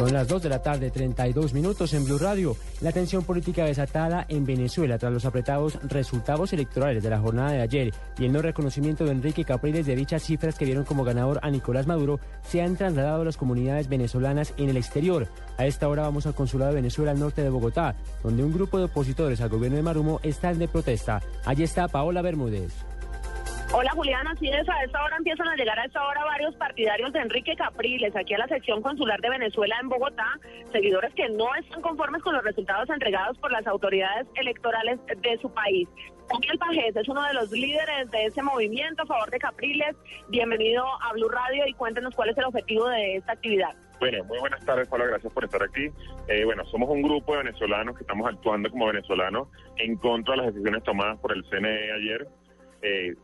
Son las 2 de la tarde, 32 minutos en Blue Radio. La tensión política desatada en Venezuela tras los apretados resultados electorales de la jornada de ayer y el no reconocimiento de Enrique Capriles de dichas cifras que vieron como ganador a Nicolás Maduro se han trasladado a las comunidades venezolanas en el exterior. A esta hora vamos al consulado de Venezuela al norte de Bogotá, donde un grupo de opositores al gobierno de Marumo están de protesta. Allí está Paola Bermúdez. Hola Juliana, así es, a esta hora empiezan a llegar a esta hora varios partidarios de Enrique Capriles aquí a la sección consular de Venezuela en Bogotá, seguidores que no están conformes con los resultados entregados por las autoridades electorales de su país. Daniel Pajés es uno de los líderes de ese movimiento a favor de Capriles. Bienvenido a Blue Radio y cuéntenos cuál es el objetivo de esta actividad. Bueno, muy buenas tardes, Paula, gracias por estar aquí. Eh, bueno, somos un grupo de venezolanos que estamos actuando como venezolanos en contra de las decisiones tomadas por el CNE ayer. Eh,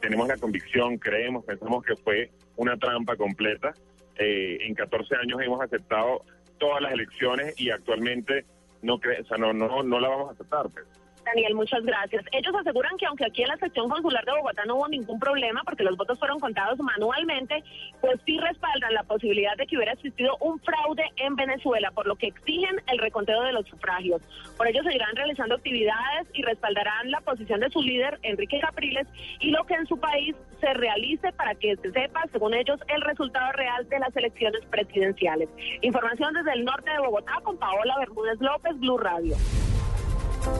tenemos la convicción, creemos, pensamos que fue una trampa completa. Eh, en 14 años hemos aceptado todas las elecciones y actualmente no, cre o sea, no, no, no la vamos a aceptar. Pues. Daniel, muchas gracias. Ellos aseguran que aunque aquí en la sección consular de Bogotá no hubo ningún problema porque los votos fueron contados manualmente, pues sí respaldan la posibilidad de que hubiera existido un fraude en Venezuela, por lo que exigen el reconteo de los sufragios. Por ello seguirán realizando actividades y respaldarán la posición de su líder, Enrique Capriles, y lo que en su país se realice para que se sepa, según ellos, el resultado real de las elecciones presidenciales. Información desde el norte de Bogotá con Paola Bermúdez López, Blue Radio.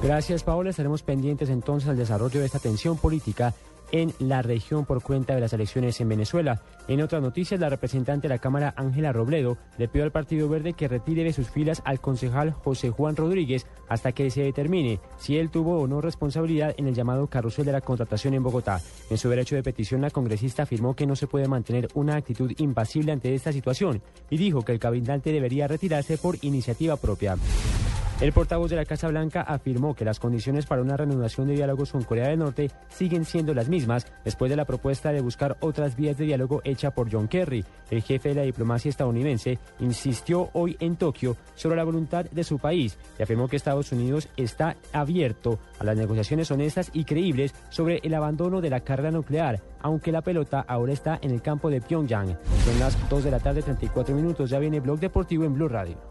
Gracias, Paola. Estaremos pendientes entonces al desarrollo de esta tensión política en la región por cuenta de las elecciones en Venezuela. En otras noticias, la representante de la Cámara, Ángela Robledo, le pidió al Partido Verde que retire de sus filas al concejal José Juan Rodríguez hasta que se determine si él tuvo o no responsabilidad en el llamado carrusel de la contratación en Bogotá. En su derecho de petición, la congresista afirmó que no se puede mantener una actitud impasible ante esta situación y dijo que el cabildante debería retirarse por iniciativa propia. El portavoz de la Casa Blanca afirmó que las condiciones para una reanudación de diálogos con Corea del Norte siguen siendo las mismas después de la propuesta de buscar otras vías de diálogo hecha por John Kerry. El jefe de la diplomacia estadounidense insistió hoy en Tokio sobre la voluntad de su país y afirmó que Estados Unidos está abierto a las negociaciones honestas y creíbles sobre el abandono de la carga nuclear, aunque la pelota ahora está en el campo de Pyongyang. Son las 2 de la tarde, 34 minutos. Ya viene Blog Deportivo en Blue Radio.